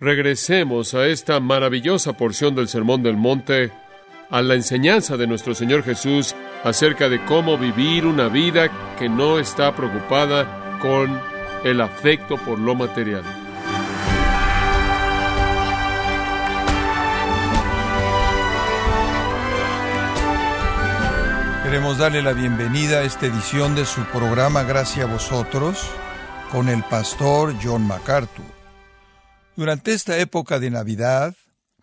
regresemos a esta maravillosa porción del Sermón del Monte, a la enseñanza de nuestro Señor Jesús acerca de cómo vivir una vida que no está preocupada con el afecto por lo material. Queremos darle la bienvenida a esta edición de su programa Gracias a vosotros con el pastor John MacArthur. Durante esta época de Navidad,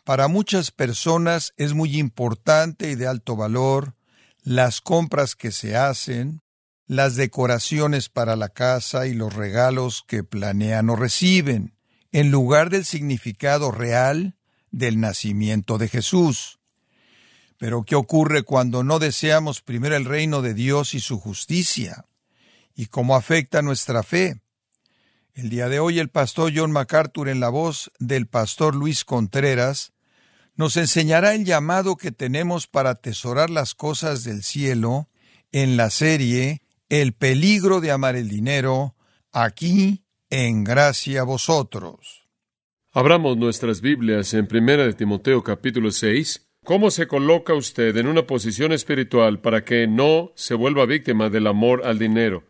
para muchas personas es muy importante y de alto valor las compras que se hacen, las decoraciones para la casa y los regalos que planean o reciben, en lugar del significado real del nacimiento de Jesús. Pero ¿qué ocurre cuando no deseamos primero el reino de Dios y su justicia? ¿Y cómo afecta nuestra fe? El día de hoy el pastor John MacArthur en la voz del pastor Luis Contreras nos enseñará el llamado que tenemos para atesorar las cosas del cielo en la serie El peligro de amar el dinero, aquí en gracia a vosotros. Abramos nuestras Biblias en 1 de Timoteo capítulo 6 ¿Cómo se coloca usted en una posición espiritual para que no se vuelva víctima del amor al dinero?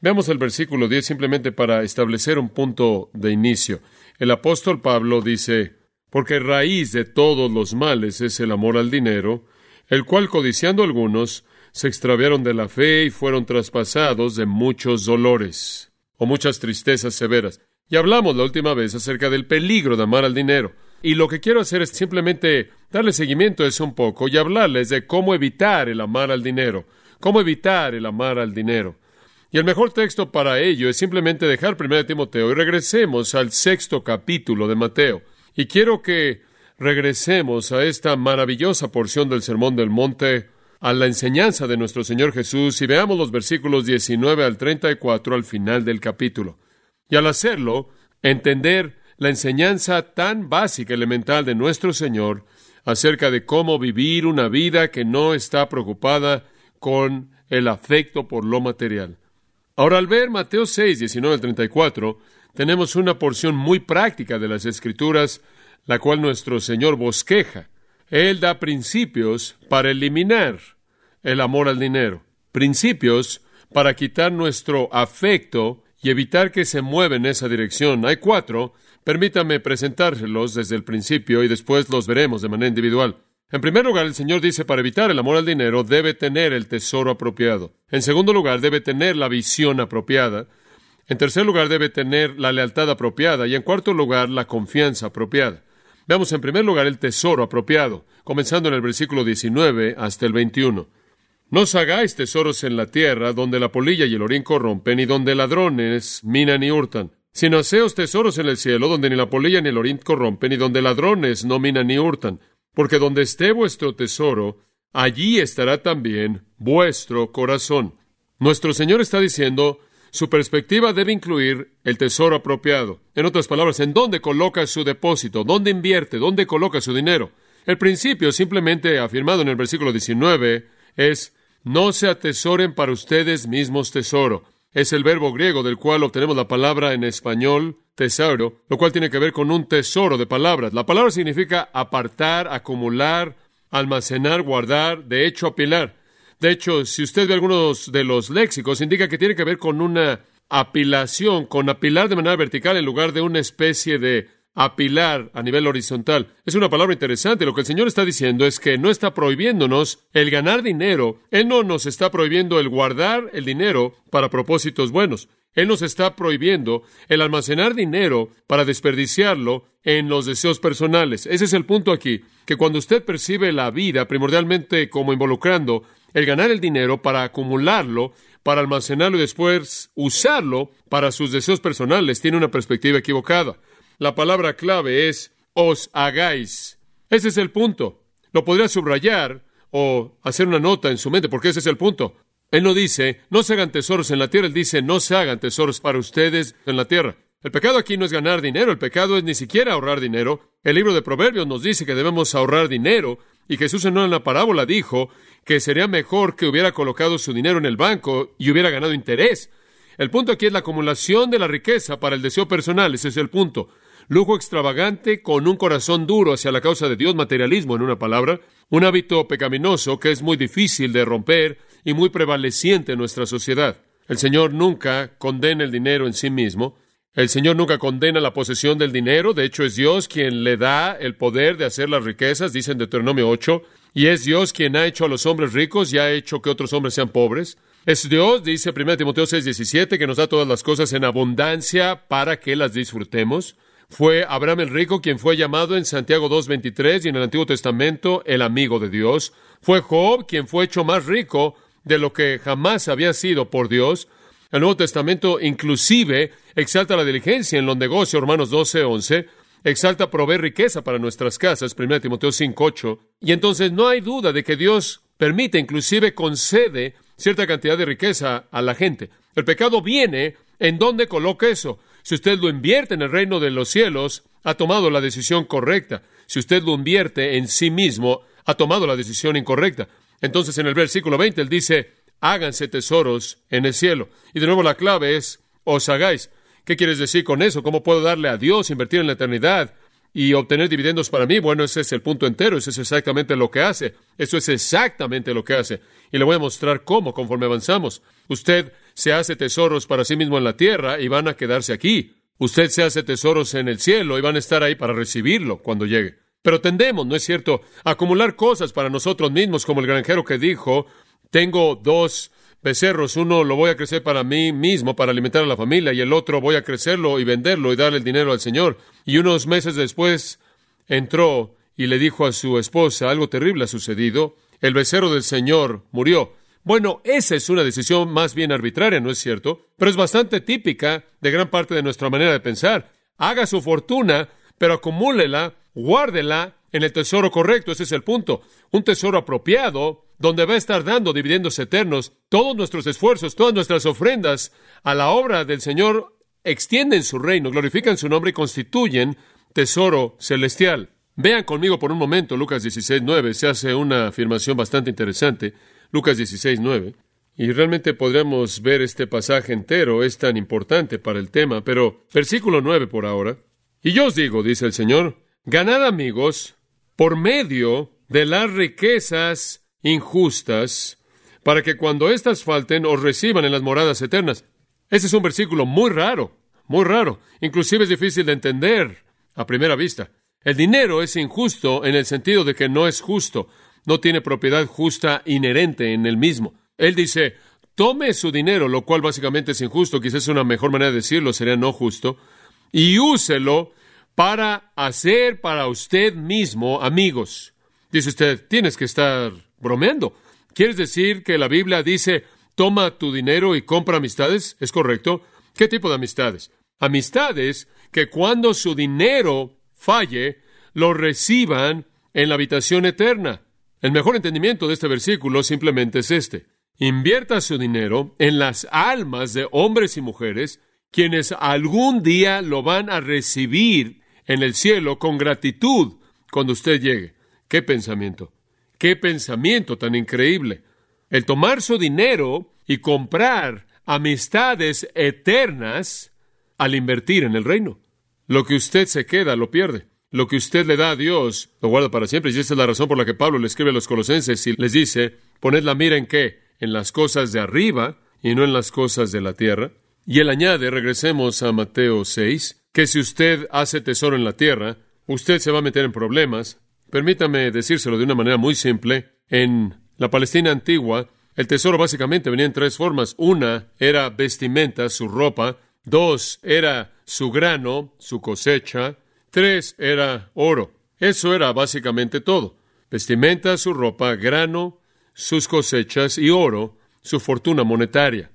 Veamos el versículo 10 simplemente para establecer un punto de inicio. El apóstol Pablo dice, porque raíz de todos los males es el amor al dinero, el cual codiciando algunos se extraviaron de la fe y fueron traspasados de muchos dolores o muchas tristezas severas. Y hablamos la última vez acerca del peligro de amar al dinero. Y lo que quiero hacer es simplemente darle seguimiento a eso un poco y hablarles de cómo evitar el amar al dinero, cómo evitar el amar al dinero. Y el mejor texto para ello es simplemente dejar 1 Timoteo y regresemos al sexto capítulo de Mateo. Y quiero que regresemos a esta maravillosa porción del Sermón del Monte, a la enseñanza de nuestro Señor Jesús y veamos los versículos 19 al 34 al final del capítulo. Y al hacerlo, entender la enseñanza tan básica, elemental de nuestro Señor acerca de cómo vivir una vida que no está preocupada con el afecto por lo material. Ahora, al ver Mateo 6, 19 al 34, tenemos una porción muy práctica de las Escrituras, la cual nuestro Señor bosqueja. Él da principios para eliminar el amor al dinero, principios para quitar nuestro afecto y evitar que se mueva en esa dirección. Hay cuatro Permítame presentárselos desde el principio y después los veremos de manera individual. En primer lugar, el Señor dice, para evitar el amor al dinero, debe tener el tesoro apropiado. En segundo lugar, debe tener la visión apropiada. En tercer lugar, debe tener la lealtad apropiada. Y en cuarto lugar, la confianza apropiada. Veamos en primer lugar el tesoro apropiado, comenzando en el versículo 19 hasta el 21. No os hagáis tesoros en la tierra, donde la polilla y el orín corrompen, y donde ladrones minan y hurtan sino haceos tesoros en el cielo, donde ni la polilla ni el orín corrompen, y donde ladrones no minan ni hurtan. Porque donde esté vuestro tesoro, allí estará también vuestro corazón. Nuestro Señor está diciendo, su perspectiva debe incluir el tesoro apropiado. En otras palabras, en dónde coloca su depósito, dónde invierte, dónde coloca su dinero. El principio, simplemente afirmado en el versículo 19, es no se atesoren para ustedes mismos tesoro es el verbo griego del cual obtenemos la palabra en español tesoro, lo cual tiene que ver con un tesoro de palabras. La palabra significa apartar, acumular, almacenar, guardar, de hecho apilar. De hecho, si usted ve algunos de los léxicos, indica que tiene que ver con una apilación, con apilar de manera vertical en lugar de una especie de apilar a nivel horizontal. Es una palabra interesante. Lo que el Señor está diciendo es que no está prohibiéndonos el ganar dinero. Él no nos está prohibiendo el guardar el dinero para propósitos buenos. Él nos está prohibiendo el almacenar dinero para desperdiciarlo en los deseos personales. Ese es el punto aquí, que cuando usted percibe la vida primordialmente como involucrando el ganar el dinero para acumularlo, para almacenarlo y después usarlo para sus deseos personales, tiene una perspectiva equivocada. La palabra clave es os hagáis. Ese es el punto. Lo podría subrayar o hacer una nota en su mente, porque ese es el punto. Él no dice, no se hagan tesoros en la tierra, él dice, no se hagan tesoros para ustedes en la tierra. El pecado aquí no es ganar dinero, el pecado es ni siquiera ahorrar dinero. El libro de Proverbios nos dice que debemos ahorrar dinero, y Jesús en una parábola dijo que sería mejor que hubiera colocado su dinero en el banco y hubiera ganado interés. El punto aquí es la acumulación de la riqueza para el deseo personal, ese es el punto. Lujo extravagante con un corazón duro hacia la causa de Dios, materialismo en una palabra, un hábito pecaminoso que es muy difícil de romper y muy prevaleciente en nuestra sociedad. El Señor nunca condena el dinero en sí mismo, el Señor nunca condena la posesión del dinero, de hecho es Dios quien le da el poder de hacer las riquezas, dice en Deuteronomio 8, y es Dios quien ha hecho a los hombres ricos y ha hecho que otros hombres sean pobres. Es Dios, dice 1 Timoteo 6, 17, que nos da todas las cosas en abundancia para que las disfrutemos. Fue Abraham el rico quien fue llamado en Santiago 2.23 y en el Antiguo Testamento el amigo de Dios. Fue Job quien fue hecho más rico de lo que jamás había sido por Dios. El Nuevo Testamento inclusive exalta la diligencia en los negocios, Romanos 12, 11, exalta proveer riqueza para nuestras casas, 1 Timoteo 5, 8, y entonces no hay duda de que Dios permite, inclusive concede cierta cantidad de riqueza a la gente. El pecado viene en donde coloca eso. Si usted lo invierte en el reino de los cielos, ha tomado la decisión correcta. Si usted lo invierte en sí mismo, ha tomado la decisión incorrecta. Entonces en el versículo 20 él dice, háganse tesoros en el cielo. Y de nuevo la clave es, os hagáis. ¿Qué quieres decir con eso? ¿Cómo puedo darle a Dios, invertir en la eternidad y obtener dividendos para mí? Bueno, ese es el punto entero, eso es exactamente lo que hace. Eso es exactamente lo que hace. Y le voy a mostrar cómo conforme avanzamos. Usted se hace tesoros para sí mismo en la tierra y van a quedarse aquí. Usted se hace tesoros en el cielo y van a estar ahí para recibirlo cuando llegue. Pero tendemos, ¿no es cierto?, a acumular cosas para nosotros mismos, como el granjero que dijo, tengo dos becerros, uno lo voy a crecer para mí mismo, para alimentar a la familia, y el otro voy a crecerlo y venderlo y darle el dinero al Señor. Y unos meses después entró y le dijo a su esposa, algo terrible ha sucedido, el becerro del Señor murió. Bueno, esa es una decisión más bien arbitraria, ¿no es cierto? Pero es bastante típica de gran parte de nuestra manera de pensar. Haga su fortuna, pero acumúlela, guárdela en el tesoro correcto, ese es el punto. Un tesoro apropiado, donde va a estar dando dividendos eternos. Todos nuestros esfuerzos, todas nuestras ofrendas a la obra del Señor extienden su reino, glorifican su nombre y constituyen tesoro celestial. Vean conmigo por un momento Lucas 16, 9. Se hace una afirmación bastante interesante. Lucas 16, 9. Y realmente podríamos ver este pasaje entero, es tan importante para el tema, pero versículo 9 por ahora. Y yo os digo, dice el Señor, ganad amigos por medio de las riquezas injustas, para que cuando éstas falten os reciban en las moradas eternas. Ese es un versículo muy raro, muy raro. Inclusive es difícil de entender a primera vista. El dinero es injusto en el sentido de que no es justo, no tiene propiedad justa inherente en el mismo. Él dice, tome su dinero, lo cual básicamente es injusto, quizás una mejor manera de decirlo, sería no justo, y úselo para hacer para usted mismo amigos. Dice usted, tienes que estar bromeando. ¿Quieres decir que la Biblia dice, toma tu dinero y compra amistades? ¿Es correcto? ¿Qué tipo de amistades? Amistades que cuando su dinero falle, lo reciban en la habitación eterna. El mejor entendimiento de este versículo simplemente es este. Invierta su dinero en las almas de hombres y mujeres quienes algún día lo van a recibir en el cielo con gratitud cuando usted llegue. ¿Qué pensamiento? ¿Qué pensamiento tan increíble? El tomar su dinero y comprar amistades eternas al invertir en el reino. Lo que usted se queda lo pierde. Lo que usted le da a Dios lo guarda para siempre. Y esa es la razón por la que Pablo le escribe a los colosenses y les dice, poned la mira en qué? En las cosas de arriba y no en las cosas de la tierra. Y él añade, regresemos a Mateo 6, que si usted hace tesoro en la tierra, usted se va a meter en problemas. Permítame decírselo de una manera muy simple. En la Palestina antigua, el tesoro básicamente venía en tres formas. Una era vestimenta, su ropa. Dos era su grano, su cosecha. Tres era oro. Eso era básicamente todo. Vestimenta, su ropa, grano, sus cosechas y oro, su fortuna monetaria.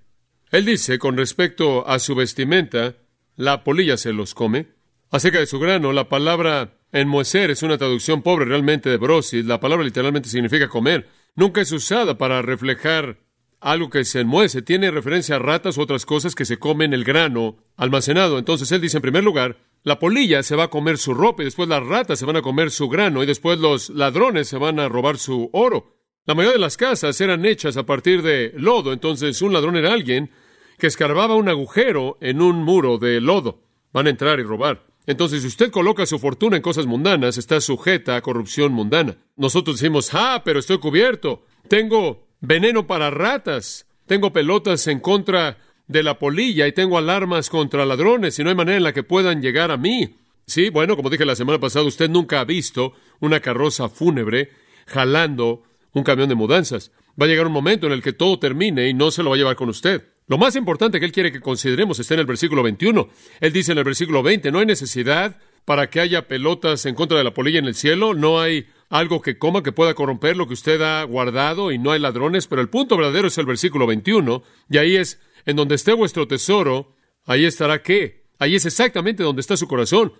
Él dice, con respecto a su vestimenta, la polilla se los come. Acerca de su grano, la palabra en Moeser es una traducción pobre realmente de brosis. La palabra literalmente significa comer. Nunca es usada para reflejar algo que se enmuece. Tiene referencia a ratas u otras cosas que se comen el grano almacenado. Entonces él dice, en primer lugar, la polilla se va a comer su ropa y después las ratas se van a comer su grano y después los ladrones se van a robar su oro. La mayoría de las casas eran hechas a partir de lodo, entonces un ladrón era alguien que escarbaba un agujero en un muro de lodo. Van a entrar y robar. Entonces, si usted coloca su fortuna en cosas mundanas, está sujeta a corrupción mundana. Nosotros decimos, ah, pero estoy cubierto. Tengo veneno para ratas. Tengo pelotas en contra de la polilla y tengo alarmas contra ladrones y no hay manera en la que puedan llegar a mí. Sí, bueno, como dije la semana pasada, usted nunca ha visto una carroza fúnebre jalando un camión de mudanzas. Va a llegar un momento en el que todo termine y no se lo va a llevar con usted. Lo más importante que él quiere que consideremos está en el versículo 21. Él dice en el versículo 20, no hay necesidad para que haya pelotas en contra de la polilla en el cielo, no hay algo que coma que pueda corromper lo que usted ha guardado y no hay ladrones, pero el punto verdadero es el versículo 21, y ahí es, en donde esté vuestro tesoro, ahí estará qué? Ahí es exactamente donde está su corazón.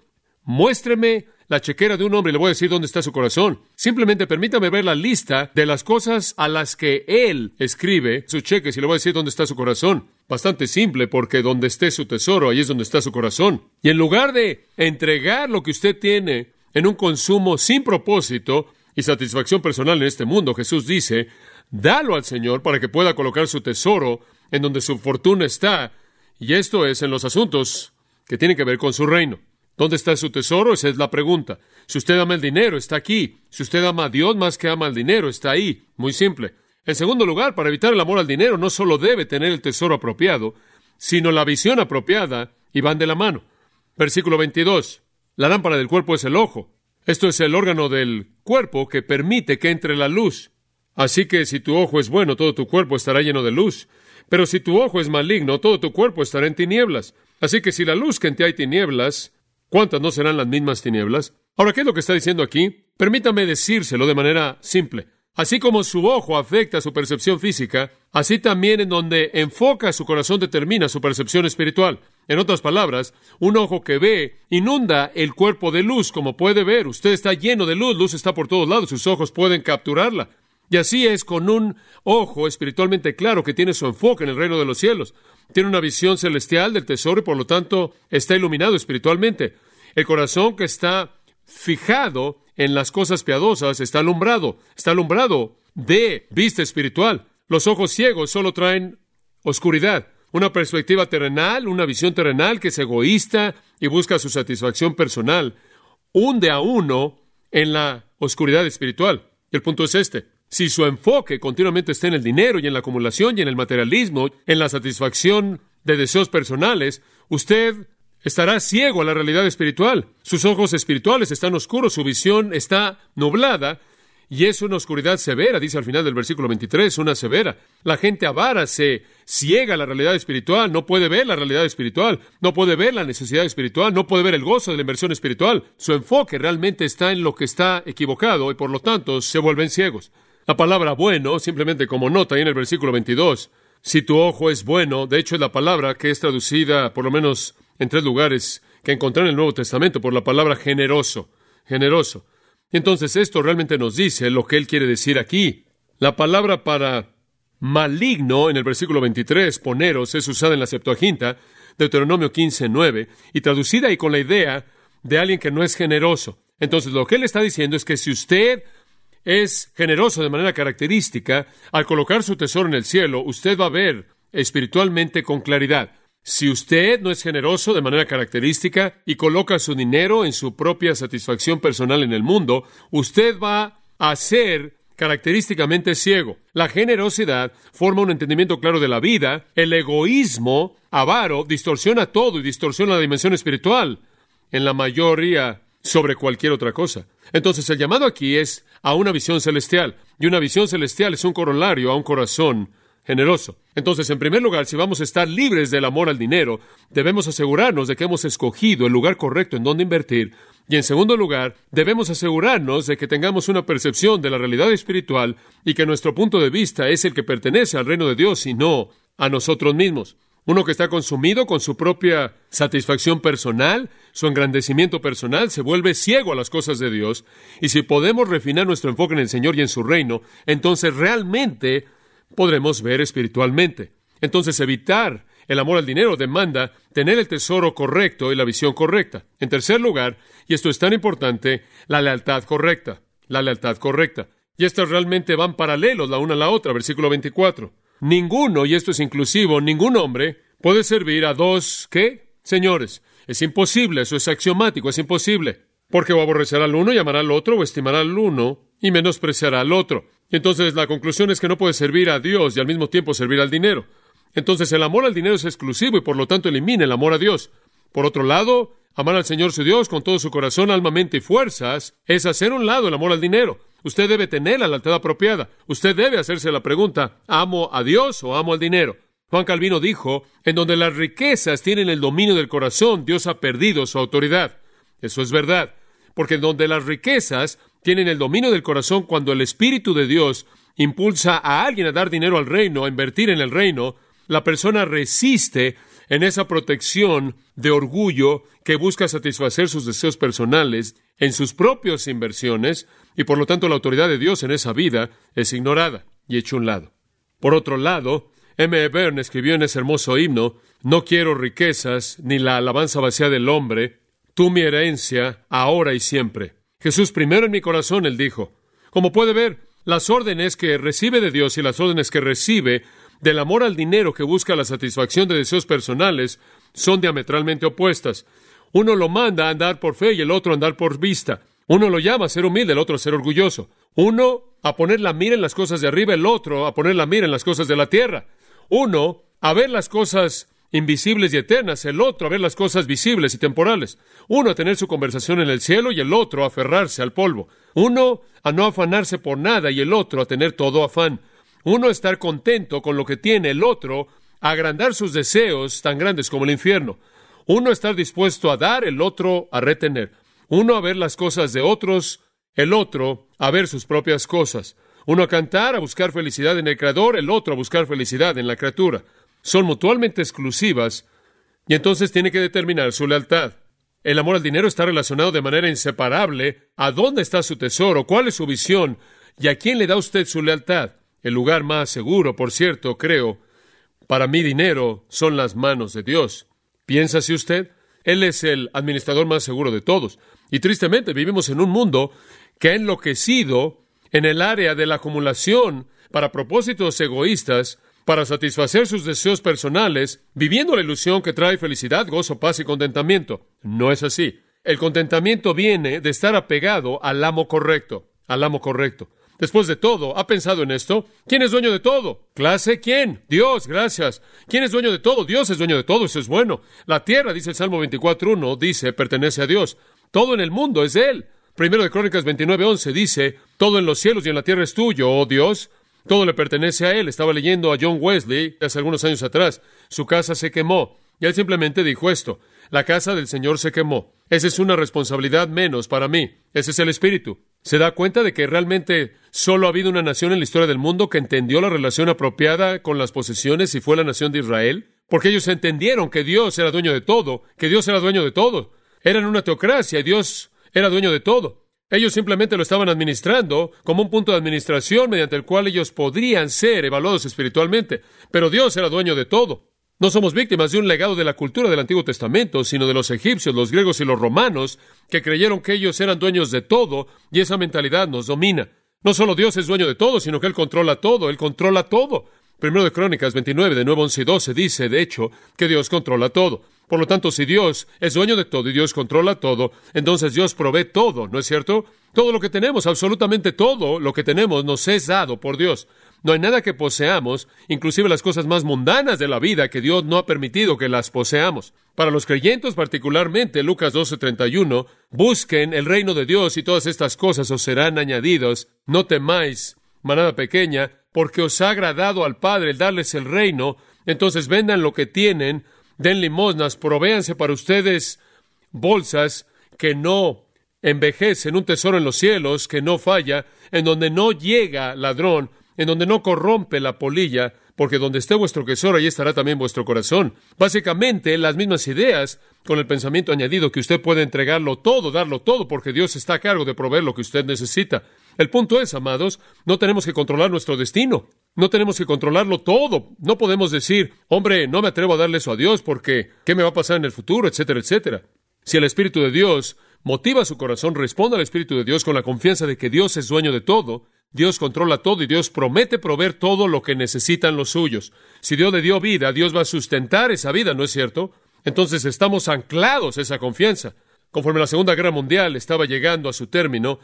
Muéstreme la chequera de un hombre y le voy a decir dónde está su corazón. Simplemente permítame ver la lista de las cosas a las que él escribe sus cheques y le voy a decir dónde está su corazón. Bastante simple, porque donde esté su tesoro, ahí es donde está su corazón. Y en lugar de entregar lo que usted tiene en un consumo sin propósito y satisfacción personal en este mundo, Jesús dice, dalo al Señor para que pueda colocar su tesoro en donde su fortuna está. Y esto es en los asuntos que tienen que ver con su reino. ¿Dónde está su tesoro? Esa es la pregunta. Si usted ama el dinero, está aquí. Si usted ama a Dios más que ama el dinero, está ahí. Muy simple. En segundo lugar, para evitar el amor al dinero, no solo debe tener el tesoro apropiado, sino la visión apropiada, y van de la mano. Versículo 22. La lámpara del cuerpo es el ojo. Esto es el órgano del cuerpo que permite que entre la luz. Así que si tu ojo es bueno, todo tu cuerpo estará lleno de luz. Pero si tu ojo es maligno, todo tu cuerpo estará en tinieblas. Así que si la luz que en ti hay tinieblas, ¿Cuántas no serán las mismas tinieblas? Ahora, ¿qué es lo que está diciendo aquí? Permítame decírselo de manera simple. Así como su ojo afecta su percepción física, así también en donde enfoca su corazón determina su percepción espiritual. En otras palabras, un ojo que ve inunda el cuerpo de luz, como puede ver. Usted está lleno de luz, luz está por todos lados, sus ojos pueden capturarla. Y así es con un ojo espiritualmente claro que tiene su enfoque en el reino de los cielos. Tiene una visión celestial del tesoro y por lo tanto está iluminado espiritualmente. El corazón que está fijado en las cosas piadosas está alumbrado, está alumbrado de vista espiritual. Los ojos ciegos solo traen oscuridad, una perspectiva terrenal, una visión terrenal que es egoísta y busca su satisfacción personal, hunde a uno en la oscuridad espiritual. Y el punto es este. Si su enfoque continuamente está en el dinero y en la acumulación y en el materialismo, en la satisfacción de deseos personales, usted estará ciego a la realidad espiritual. Sus ojos espirituales están oscuros, su visión está nublada, y es una oscuridad severa, dice al final del versículo 23, una severa. La gente avara se ciega a la realidad espiritual, no puede ver la realidad espiritual, no puede ver la necesidad espiritual, no puede ver el gozo de la inversión espiritual. Su enfoque realmente está en lo que está equivocado y por lo tanto se vuelven ciegos. La palabra bueno, simplemente como nota ahí en el versículo 22, si tu ojo es bueno, de hecho es la palabra que es traducida por lo menos en tres lugares que encontré en el Nuevo Testamento por la palabra generoso, generoso. Entonces esto realmente nos dice lo que él quiere decir aquí. La palabra para maligno en el versículo 23, poneros, es usada en la Septuaginta, Deuteronomio 15, 9, y traducida ahí con la idea de alguien que no es generoso. Entonces lo que él está diciendo es que si usted es generoso de manera característica, al colocar su tesoro en el cielo, usted va a ver espiritualmente con claridad. Si usted no es generoso de manera característica y coloca su dinero en su propia satisfacción personal en el mundo, usted va a ser característicamente ciego. La generosidad forma un entendimiento claro de la vida, el egoísmo avaro distorsiona todo y distorsiona la dimensión espiritual en la mayoría sobre cualquier otra cosa. Entonces el llamado aquí es a una visión celestial, y una visión celestial es un corolario a un corazón generoso. Entonces, en primer lugar, si vamos a estar libres del amor al dinero, debemos asegurarnos de que hemos escogido el lugar correcto en donde invertir. Y en segundo lugar, debemos asegurarnos de que tengamos una percepción de la realidad espiritual y que nuestro punto de vista es el que pertenece al reino de Dios y no a nosotros mismos. Uno que está consumido con su propia satisfacción personal, su engrandecimiento personal, se vuelve ciego a las cosas de Dios. Y si podemos refinar nuestro enfoque en el Señor y en su reino, entonces realmente podremos ver espiritualmente. Entonces evitar el amor al dinero demanda tener el tesoro correcto y la visión correcta. En tercer lugar, y esto es tan importante, la lealtad correcta. La lealtad correcta. Y estas realmente van paralelos la una a la otra, versículo 24. Ninguno, y esto es inclusivo, ningún hombre puede servir a dos, ¿qué? Señores. Es imposible, eso es axiomático, es imposible. Porque o aborrecerá al uno y amará al otro, o estimará al uno y menospreciará al otro. Entonces la conclusión es que no puede servir a Dios y al mismo tiempo servir al dinero. Entonces el amor al dinero es exclusivo y por lo tanto elimina el amor a Dios. Por otro lado, amar al Señor su Dios con todo su corazón, alma, mente y fuerzas es hacer un lado el amor al dinero. Usted debe tener la lealtad apropiada. Usted debe hacerse la pregunta, ¿amo a Dios o amo al dinero? Juan Calvino dijo, en donde las riquezas tienen el dominio del corazón, Dios ha perdido su autoridad. Eso es verdad, porque en donde las riquezas tienen el dominio del corazón, cuando el Espíritu de Dios impulsa a alguien a dar dinero al reino, a invertir en el reino, la persona resiste en esa protección de orgullo que busca satisfacer sus deseos personales en sus propias inversiones y por lo tanto la autoridad de Dios en esa vida es ignorada y hecha un lado. Por otro lado, M. E. Byrne escribió en ese hermoso himno, No quiero riquezas ni la alabanza vacía del hombre, tú mi herencia, ahora y siempre. Jesús primero en mi corazón, él dijo. Como puede ver, las órdenes que recibe de Dios y las órdenes que recibe del amor al dinero que busca la satisfacción de deseos personales son diametralmente opuestas. Uno lo manda a andar por fe y el otro a andar por vista. Uno lo llama a ser humilde, el otro a ser orgulloso. Uno a poner la mira en las cosas de arriba, el otro a poner la mira en las cosas de la tierra. Uno a ver las cosas invisibles y eternas, el otro a ver las cosas visibles y temporales. Uno a tener su conversación en el cielo y el otro a aferrarse al polvo. Uno a no afanarse por nada y el otro a tener todo afán. Uno a estar contento con lo que tiene, el otro a agrandar sus deseos tan grandes como el infierno. Uno a estar dispuesto a dar, el otro a retener. Uno a ver las cosas de otros, el otro a ver sus propias cosas. Uno a cantar, a buscar felicidad en el Creador, el otro a buscar felicidad en la criatura. Son mutuamente exclusivas y entonces tiene que determinar su lealtad. El amor al dinero está relacionado de manera inseparable a dónde está su tesoro, cuál es su visión y a quién le da usted su lealtad. El lugar más seguro, por cierto, creo, para mi dinero son las manos de Dios. ¿Piénsase usted? Él es el administrador más seguro de todos. Y tristemente vivimos en un mundo que ha enloquecido en el área de la acumulación para propósitos egoístas, para satisfacer sus deseos personales, viviendo la ilusión que trae felicidad, gozo, paz y contentamiento. No es así. El contentamiento viene de estar apegado al amo correcto, al amo correcto. Después de todo, ¿ha pensado en esto? ¿Quién es dueño de todo? ¿Clase? ¿Quién? Dios, gracias. ¿Quién es dueño de todo? Dios es dueño de todo, eso es bueno. La tierra, dice el Salmo 24.1, dice, pertenece a Dios. Todo en el mundo es de Él. Primero de Crónicas 29.11 dice, todo en los cielos y en la tierra es tuyo, oh Dios. Todo le pertenece a Él. Estaba leyendo a John Wesley hace algunos años atrás. Su casa se quemó. Y él simplemente dijo esto. La casa del Señor se quemó. Esa es una responsabilidad menos para mí. Ese es el espíritu. ¿Se da cuenta de que realmente solo ha habido una nación en la historia del mundo que entendió la relación apropiada con las posesiones y fue la nación de Israel? Porque ellos entendieron que Dios era dueño de todo, que Dios era dueño de todo. Eran una teocracia y Dios era dueño de todo. Ellos simplemente lo estaban administrando como un punto de administración mediante el cual ellos podrían ser evaluados espiritualmente. Pero Dios era dueño de todo. No somos víctimas de un legado de la cultura del Antiguo Testamento, sino de los egipcios, los griegos y los romanos, que creyeron que ellos eran dueños de todo, y esa mentalidad nos domina. No solo Dios es dueño de todo, sino que Él controla todo, Él controla todo. Primero de Crónicas 29, de nuevo 11 y 12, dice, de hecho, que Dios controla todo. Por lo tanto, si Dios es dueño de todo y Dios controla todo, entonces Dios provee todo, ¿no es cierto? Todo lo que tenemos, absolutamente todo lo que tenemos, nos es dado por Dios. No hay nada que poseamos, inclusive las cosas más mundanas de la vida, que Dios no ha permitido que las poseamos. Para los creyentes particularmente, Lucas 12:31, busquen el reino de Dios y todas estas cosas os serán añadidas. No temáis, manada pequeña, porque os ha agradado al Padre el darles el reino, entonces vendan lo que tienen, den limosnas, provéanse para ustedes bolsas que no envejecen, un tesoro en los cielos que no falla, en donde no llega ladrón, en donde no corrompe la polilla, porque donde esté vuestro tesoro, ahí estará también vuestro corazón. Básicamente, las mismas ideas con el pensamiento añadido que usted puede entregarlo todo, darlo todo, porque Dios está a cargo de proveer lo que usted necesita. El punto es, amados, no tenemos que controlar nuestro destino. No tenemos que controlarlo todo. No podemos decir, hombre, no me atrevo a darle eso a Dios porque, ¿qué me va a pasar en el futuro? etcétera, etcétera. Si el Espíritu de Dios motiva su corazón, responda al Espíritu de Dios con la confianza de que Dios es dueño de todo, Dios controla todo y Dios promete proveer todo lo que necesitan los suyos. Si Dios le dio vida, Dios va a sustentar esa vida, ¿no es cierto? Entonces estamos anclados a esa confianza. Conforme la Segunda Guerra Mundial estaba llegando a su término,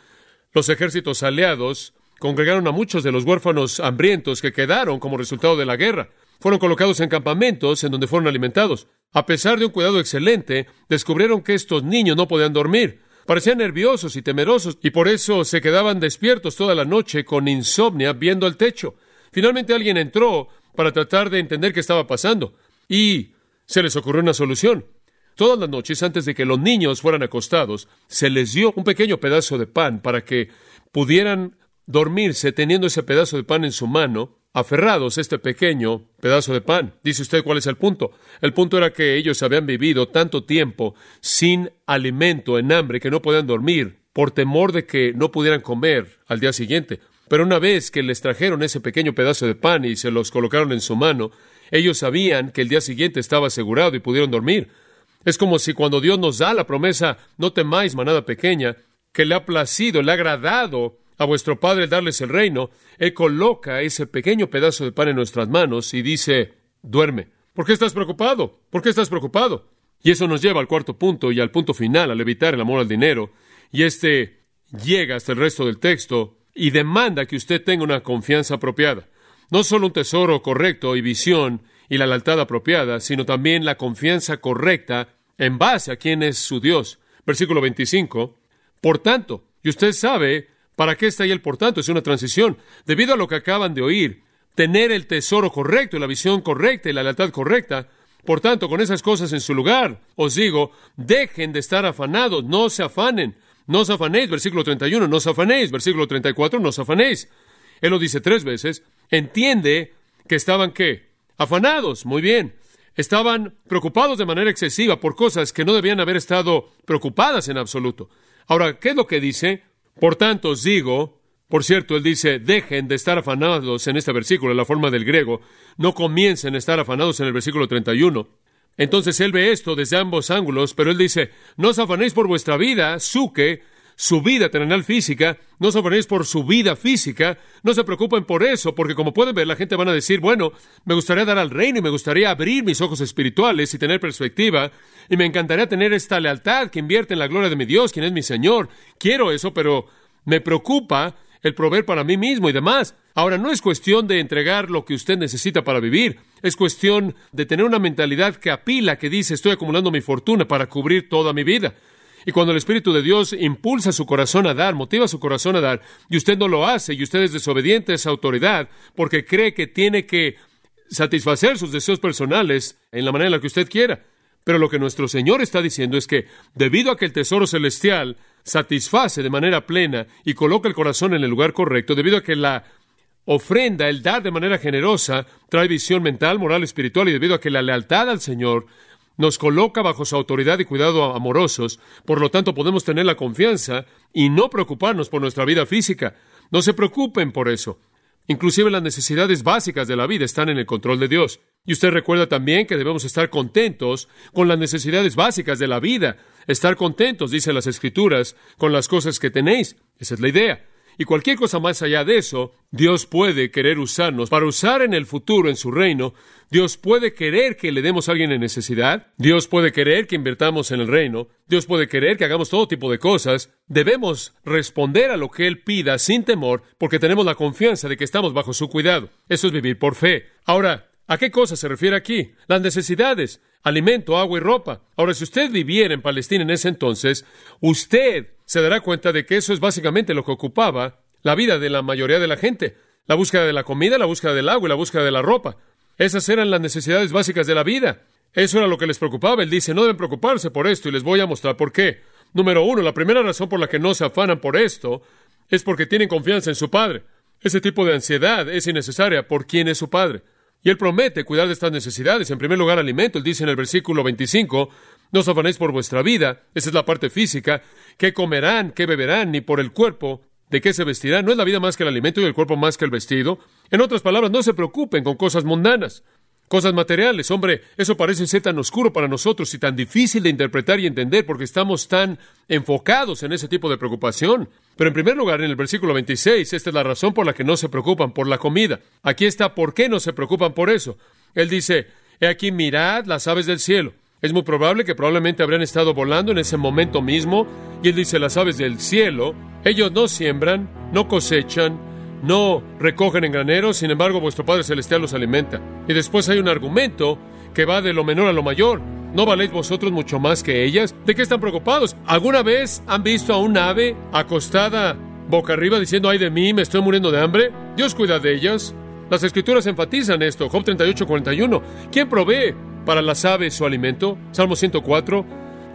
los ejércitos aliados congregaron a muchos de los huérfanos hambrientos que quedaron como resultado de la guerra. Fueron colocados en campamentos en donde fueron alimentados. A pesar de un cuidado excelente, descubrieron que estos niños no podían dormir. Parecían nerviosos y temerosos y por eso se quedaban despiertos toda la noche con insomnia viendo el techo. Finalmente alguien entró para tratar de entender qué estaba pasando y se les ocurrió una solución. Todas las noches, antes de que los niños fueran acostados, se les dio un pequeño pedazo de pan para que pudieran dormirse teniendo ese pedazo de pan en su mano, aferrados a este pequeño pedazo de pan. Dice usted cuál es el punto. El punto era que ellos habían vivido tanto tiempo sin alimento, en hambre, que no podían dormir por temor de que no pudieran comer al día siguiente. Pero una vez que les trajeron ese pequeño pedazo de pan y se los colocaron en su mano, ellos sabían que el día siguiente estaba asegurado y pudieron dormir. Es como si cuando Dios nos da la promesa, no temáis, manada pequeña, que le ha placido, le ha agradado a vuestro Padre darles el reino, Él coloca ese pequeño pedazo de pan en nuestras manos y dice, duerme. ¿Por qué estás preocupado? ¿Por qué estás preocupado? Y eso nos lleva al cuarto punto y al punto final, al evitar el amor al dinero. Y este llega hasta el resto del texto y demanda que usted tenga una confianza apropiada. No solo un tesoro correcto y visión y la lealtad apropiada, sino también la confianza correcta en base a quién es su Dios. Versículo 25. Por tanto, y usted sabe para qué está ahí el por tanto, es una transición. Debido a lo que acaban de oír, tener el tesoro correcto y la visión correcta y la lealtad correcta, por tanto, con esas cosas en su lugar, os digo, dejen de estar afanados, no se afanen, no os afanéis, versículo 31, no os afanéis, versículo 34, no os afanéis. Él lo dice tres veces, entiende que estaban qué? Afanados, muy bien. Estaban preocupados de manera excesiva por cosas que no debían haber estado preocupadas en absoluto. Ahora, ¿qué es lo que dice? Por tanto, os digo, por cierto, él dice, dejen de estar afanados en este versículo, en la forma del griego, no comiencen a estar afanados en el versículo 31. Entonces él ve esto desde ambos ángulos, pero él dice, no os afanéis por vuestra vida, suque, su vida terrenal física, no afanéis por su vida física, no se preocupen por eso, porque como pueden ver, la gente van a decir, bueno, me gustaría dar al reino y me gustaría abrir mis ojos espirituales y tener perspectiva, y me encantaría tener esta lealtad que invierte en la gloria de mi Dios, quien es mi Señor. Quiero eso, pero me preocupa el proveer para mí mismo y demás. Ahora, no es cuestión de entregar lo que usted necesita para vivir, es cuestión de tener una mentalidad que apila, que dice, estoy acumulando mi fortuna para cubrir toda mi vida. Y cuando el Espíritu de Dios impulsa su corazón a dar, motiva su corazón a dar, y usted no lo hace, y usted es desobediente a esa autoridad, porque cree que tiene que satisfacer sus deseos personales en la manera en la que usted quiera. Pero lo que nuestro Señor está diciendo es que, debido a que el tesoro celestial satisface de manera plena y coloca el corazón en el lugar correcto, debido a que la ofrenda, el dar de manera generosa, trae visión mental, moral, espiritual, y debido a que la lealtad al Señor nos coloca bajo su autoridad y cuidado amorosos, por lo tanto podemos tener la confianza y no preocuparnos por nuestra vida física. No se preocupen por eso. Inclusive las necesidades básicas de la vida están en el control de Dios. Y usted recuerda también que debemos estar contentos con las necesidades básicas de la vida. Estar contentos, dice las Escrituras, con las cosas que tenéis. Esa es la idea. Y cualquier cosa más allá de eso, Dios puede querer usarnos para usar en el futuro en su reino. Dios puede querer que le demos a alguien en necesidad. Dios puede querer que invertamos en el reino. Dios puede querer que hagamos todo tipo de cosas. Debemos responder a lo que Él pida sin temor porque tenemos la confianza de que estamos bajo su cuidado. Eso es vivir por fe. Ahora, ¿a qué cosa se refiere aquí? Las necesidades alimento, agua y ropa. Ahora, si usted viviera en Palestina en ese entonces, usted se dará cuenta de que eso es básicamente lo que ocupaba la vida de la mayoría de la gente. La búsqueda de la comida, la búsqueda del agua y la búsqueda de la ropa. Esas eran las necesidades básicas de la vida. Eso era lo que les preocupaba. Él dice, no deben preocuparse por esto y les voy a mostrar por qué. Número uno, la primera razón por la que no se afanan por esto es porque tienen confianza en su Padre. Ese tipo de ansiedad es innecesaria por quién es su Padre. Y Él promete cuidar de estas necesidades. En primer lugar, alimento. Él dice en el versículo 25, no os afanéis por vuestra vida, esa es la parte física, qué comerán, qué beberán, ni por el cuerpo, de qué se vestirán. No es la vida más que el alimento y el cuerpo más que el vestido. En otras palabras, no se preocupen con cosas mundanas, cosas materiales. Hombre, eso parece ser tan oscuro para nosotros y tan difícil de interpretar y entender porque estamos tan enfocados en ese tipo de preocupación. Pero en primer lugar, en el versículo 26, esta es la razón por la que no se preocupan por la comida. Aquí está por qué no se preocupan por eso. Él dice, he aquí mirad las aves del cielo Es muy probable que probablemente habrían estado volando en ese momento mismo, y él dice, las aves del cielo, ellos no siembran, no cosechan, no recogen en graneros, sin embargo vuestro Padre Celestial los alimenta. Y después hay un argumento que va de lo menor a lo mayor. ¿No valéis vosotros mucho más que ellas? ¿De qué están preocupados? ¿Alguna vez han visto a un ave acostada boca arriba diciendo, ay de mí, me estoy muriendo de hambre? Dios cuida de ellas. Las escrituras enfatizan esto. Job 38, 41. ¿Quién provee para las aves su alimento? Salmo 104.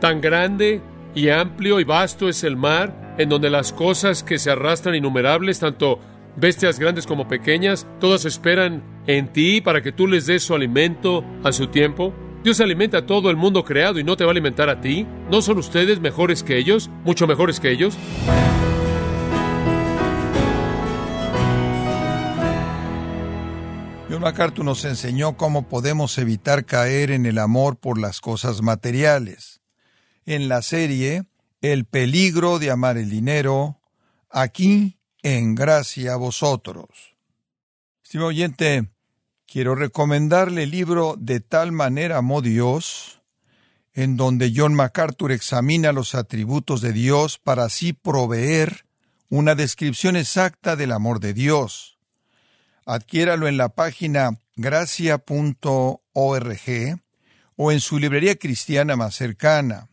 Tan grande y amplio y vasto es el mar, en donde las cosas que se arrastran innumerables, tanto bestias grandes como pequeñas, todas esperan en ti para que tú les des su alimento a su tiempo. Dios alimenta a todo el mundo creado y no te va a alimentar a ti. ¿No son ustedes mejores que ellos? ¿Mucho mejores que ellos? John MacArthur nos enseñó cómo podemos evitar caer en el amor por las cosas materiales. En la serie El peligro de amar el dinero, aquí en gracia a vosotros. Estimado oyente, quiero recomendarle el libro De tal manera amó Dios, en donde John MacArthur examina los atributos de Dios para así proveer una descripción exacta del amor de Dios. Adquiéralo en la página gracia.org o en su librería cristiana más cercana,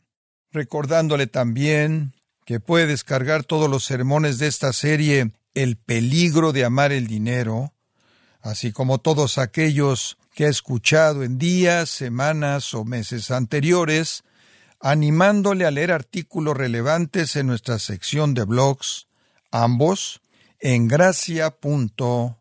recordándole también que puede descargar todos los sermones de esta serie El peligro de amar el dinero, así como todos aquellos que ha escuchado en días, semanas o meses anteriores, animándole a leer artículos relevantes en nuestra sección de blogs, ambos en gracia.org.